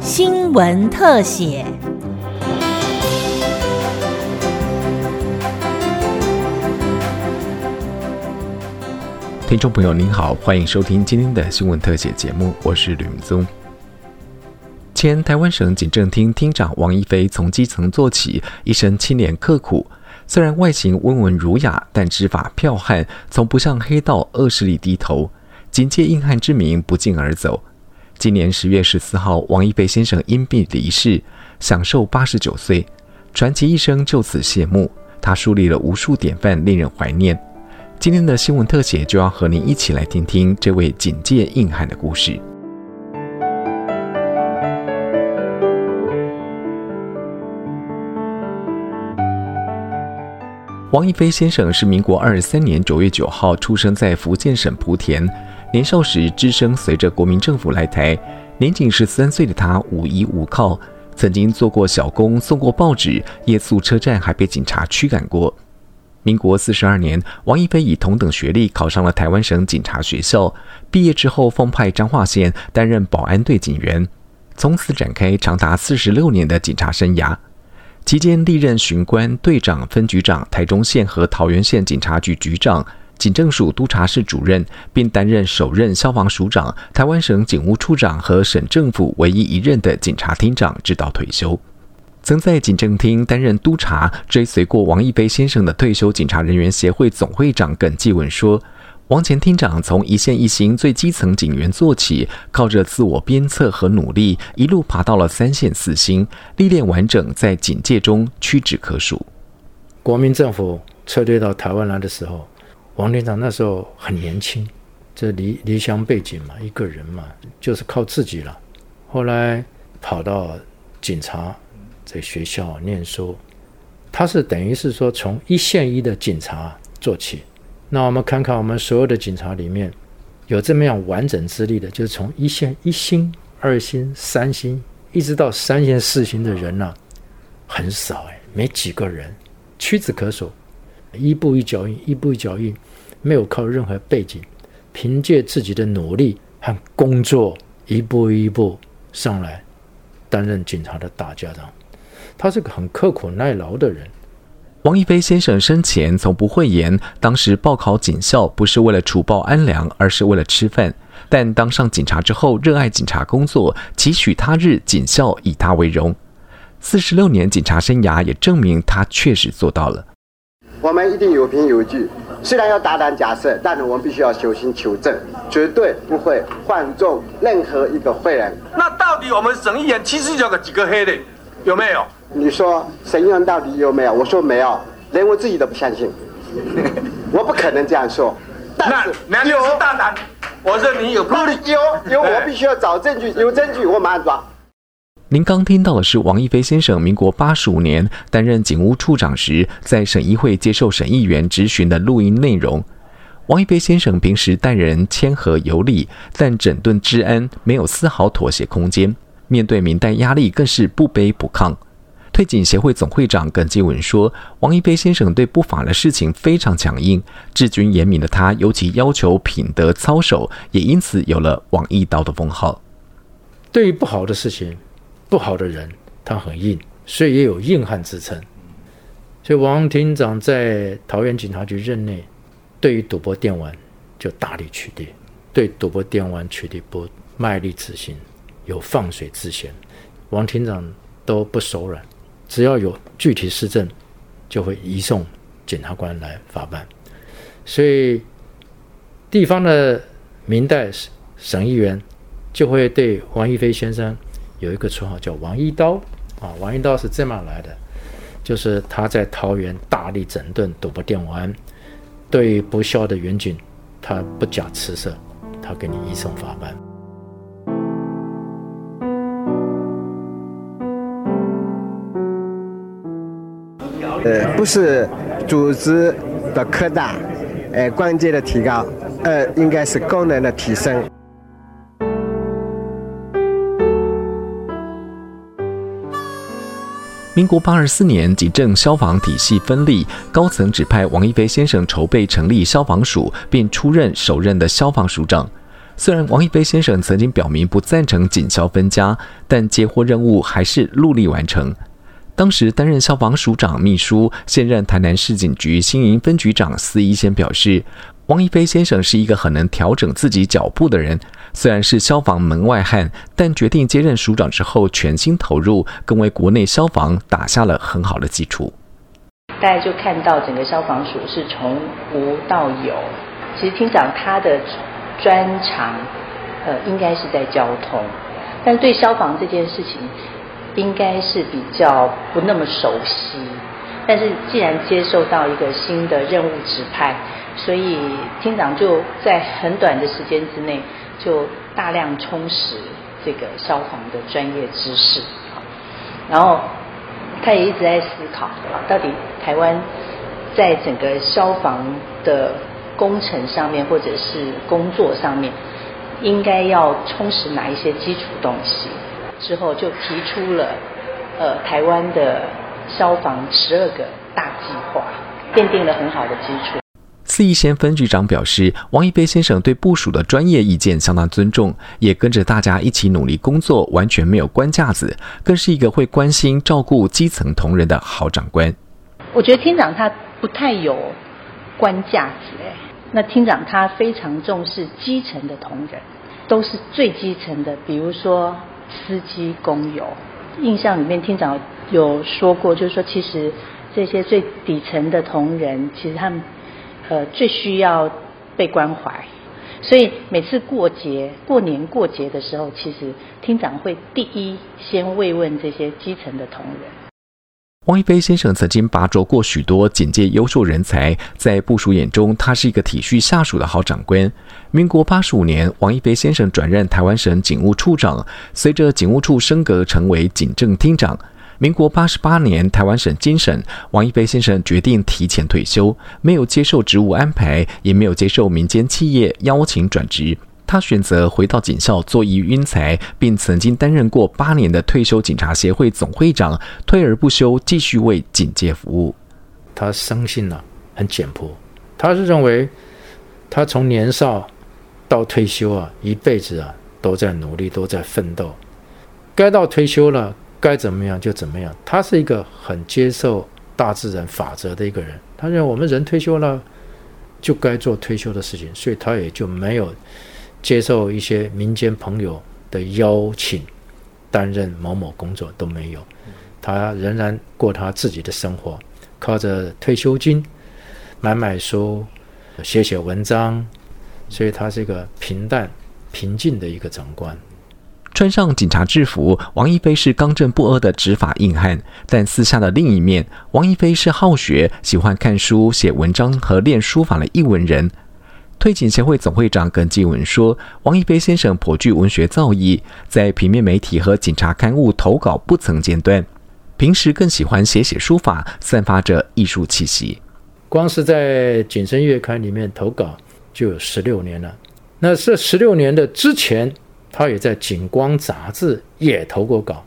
新闻特写。听众朋友您好，欢迎收听今天的新闻特写节目，我是吕明宗。前台湾省警政厅厅长王一飞从基层做起，一身清廉刻苦。虽然外形温文儒雅，但执法剽悍，从不向黑道恶势力低头，警戒硬汉之名不胫而走。今年十月十四号，王一飞先生因病离世，享寿八十九岁，传奇一生就此谢幕。他树立了无数典范，令人怀念。今天的新闻特写就要和您一起来听听这位警戒硬汉的故事。王一飞先生是民国二十三年九月九号出生在福建省莆田，年少时只身随着国民政府来台，年仅十三岁的他无依无靠，曾经做过小工，送过报纸，夜宿车站，还被警察驱赶过。民国四十二年，王一飞以同等学历考上了台湾省警察学校。毕业之后，奉派彰化县担任保安队警员，从此展开长达四十六年的警察生涯。期间历任巡官、队长、分局长、台中县和桃园县警察局局长、警政署督察室主任，并担任首任消防署长、台湾省警务处长和省政府唯一一任的警察厅长，直到退休。曾在警政厅担任督察，追随过王一飞先生的退休警察人员协会总会长耿继文说：“王前厅长从一线一星最基层警员做起，靠着自我鞭策和努力，一路爬到了三线四星，历练完整，在警界中屈指可数。国民政府撤退到台湾来的时候，王厅长那时候很年轻，这离离乡背景嘛，一个人嘛，就是靠自己了。后来跑到警察。”在学校念书，他是等于是说从一线一的警察做起。那我们看看我们所有的警察里面，有这么样完整资历的，就是从一线一星、二星、三星，一直到三线四星的人呢，很少哎，没几个人，屈指可数。一步一脚印，一步一脚印，没有靠任何背景，凭借自己的努力和工作，一步一步上来，担任警察的大家长。他是个很刻苦耐劳的人。王一飞先生生前从不讳言，当时报考警校不是为了除暴安良，而是为了吃饭。但当上警察之后，热爱警察工作，期许他日警校以他为荣。四十六年警察生涯也证明他确实做到了。我们一定有凭有据，虽然要大胆假设，但是我们必须要小心求证，绝对不会放纵任何一个坏人。那到底我们省议员其实有个几个黑的，有没有？你说省议员到底有没有？我说没有，连我自己都不相信。我不可能这样说。那那你是大胆，我认你有。有有，我必须要找证据，有证据我马上抓。您刚听到的是王一飞先生民国八十五年担任警务处长时，在省议会接受审议员质询的录音内容。王一飞先生平时待人谦和有礼，但整顿治安没有丝毫妥协空间，面对民代压力更是不卑不亢。退警协会总会长耿继文说：“王一飞先生对不法的事情非常强硬，治军严明的他尤其要求品德操守，也因此有了‘王一刀’的封号。对于不好的事情、不好的人，他很硬，所以也有硬汉之称。所以王厅长在桃园警察局任内，对于赌博电玩就大力取缔，对赌博电玩取缔不卖力执行，有放水之嫌。王厅长都不手软。”只要有具体施政，就会移送检察官来法办。所以，地方的明代省议员就会对王一飞先生有一个绰号叫“王一刀”啊，“王一刀”是这么来的，就是他在桃园大力整顿赌博电玩，对不孝的员警，他不假辞色，他给你移送法办。呃，不是组织的扩大，呃，关键的提高，呃，应该是功能的提升。民国八十四年，警政消防体系分立，高层指派王一飞先生筹备成立消防署，并出任首任的消防署长。虽然王一飞先生曾经表明不赞成警消分家，但接获任务还是陆力完成。当时担任消防署长秘书、现任台南市警局新营分局长司一先表示，王一飞先生是一个很能调整自己脚步的人。虽然是消防门外汉，但决定接任署长之后，全心投入，更为国内消防打下了很好的基础。大家就看到整个消防署是从无到有。其实厅长他的专长，呃，应该是在交通，但对消防这件事情。应该是比较不那么熟悉，但是既然接受到一个新的任务指派，所以厅长就在很短的时间之内就大量充实这个消防的专业知识。然后他也一直在思考，到底台湾在整个消防的工程上面或者是工作上面，应该要充实哪一些基础东西。之后就提出了，呃，台湾的消防十二个大计划，奠定了很好的基础。四一先分局长表示，王一飞先生对部署的专业意见相当尊重，也跟着大家一起努力工作，完全没有官架子，更是一个会关心照顾基层同仁的好长官。我觉得厅长他不太有官架子，哎，那厅长他非常重视基层的同仁，都是最基层的，比如说。司机工友，印象里面厅长有说过，就是说其实这些最底层的同仁，其实他们呃最需要被关怀，所以每次过节、过年过节的时候，其实厅长会第一先慰问这些基层的同仁。王一飞先生曾经拔擢过许多警界优秀人才，在部署眼中，他是一个体恤下属的好长官。民国八十五年，王一飞先生转任台湾省警务处长，随着警务处升格成为警政厅长。民国八十八年，台湾省经审，王一飞先生决定提前退休，没有接受职务安排，也没有接受民间企业邀请转职。他选择回到警校做一晕才，并曾经担任过八年的退休警察协会总会长，退而不休，继续为警界服务。他生性呢很简朴，他是认为他从年少到退休啊，一辈子啊都在努力，都在奋斗。该到退休了，该怎么样就怎么样。他是一个很接受大自然法则的一个人。他认为我们人退休了就该做退休的事情，所以他也就没有。接受一些民间朋友的邀请，担任某某工作都没有，他仍然过他自己的生活，靠着退休金买买书、写写文章，所以他是一个平淡、平静的一个长官。穿上警察制服，王一飞是刚正不阿的执法硬汉，但私下的另一面，王一飞是好学、喜欢看书、写文章和练书法的艺文人。推警协会总会长耿继文说：“王一飞先生颇具文学造诣，在平面媒体和警察刊物投稿不曾间断。平时更喜欢写写书法，散发着艺术气息。光是在《警声月刊》里面投稿就有十六年了。那这十六年的之前，他也在《警光》杂志也投过稿，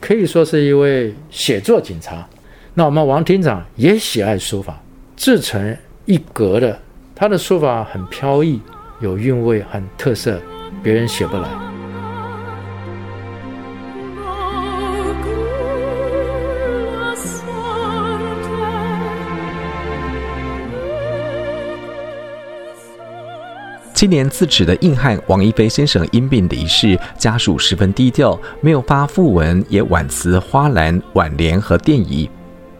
可以说是一位写作警察。那我们王厅长也喜爱书法，自成一格的。”他的书法很飘逸，有韵味，很特色，别人写不来。今年自持的硬汉王一飞先生因病离世，家属十分低调，没有发讣文，也挽辞花篮、挽联和电仪。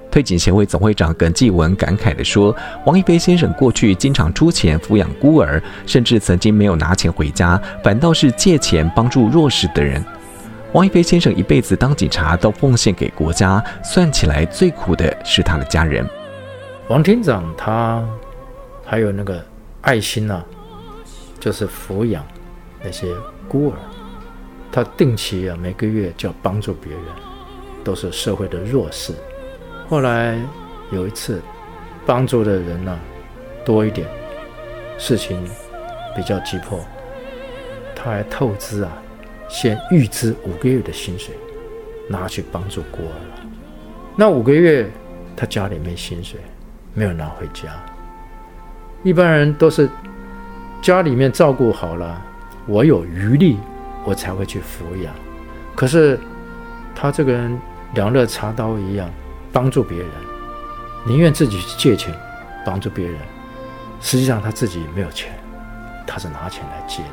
推警协会总会长耿继文感慨地说：“王一飞先生过去经常出钱抚养孤儿，甚至曾经没有拿钱回家，反倒是借钱帮助弱势的人。王一飞先生一辈子当警察都奉献给国家，算起来最苦的是他的家人。王厅长他还有那个爱心呐，就是抚养那些孤儿，他定期啊每个月就要帮助别人，都是社会的弱势。”后来有一次，帮助的人呢多一点，事情比较急迫，他还透支啊，先预支五个月的薪水，拿去帮助孤儿。那五个月他家里没薪水，没有拿回家。一般人都是家里面照顾好了，我有余力，我才会去抚养。可是他这个人两肋插刀一样，帮助别人，宁愿自己去借钱帮助别人，实际上他自己没有钱，他是拿钱来借的。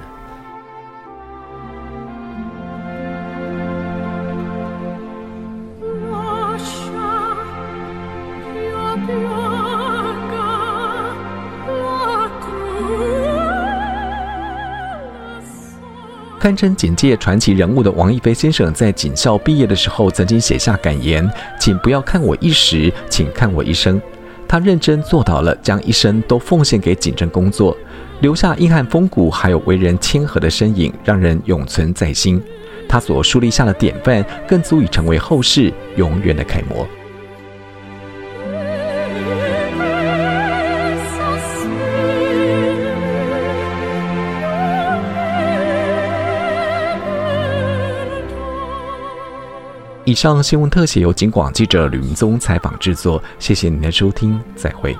堪称警界传奇人物的王一飞先生，在警校毕业的时候，曾经写下感言：“请不要看我一时，请看我一生。”他认真做到了，将一生都奉献给警政工作，留下硬汉风骨，还有为人谦和的身影，让人永存在心。他所树立下的典范，更足以成为后世永远的楷模。以上新闻特写由警广记者吕明宗采访制作，谢谢您的收听，再会。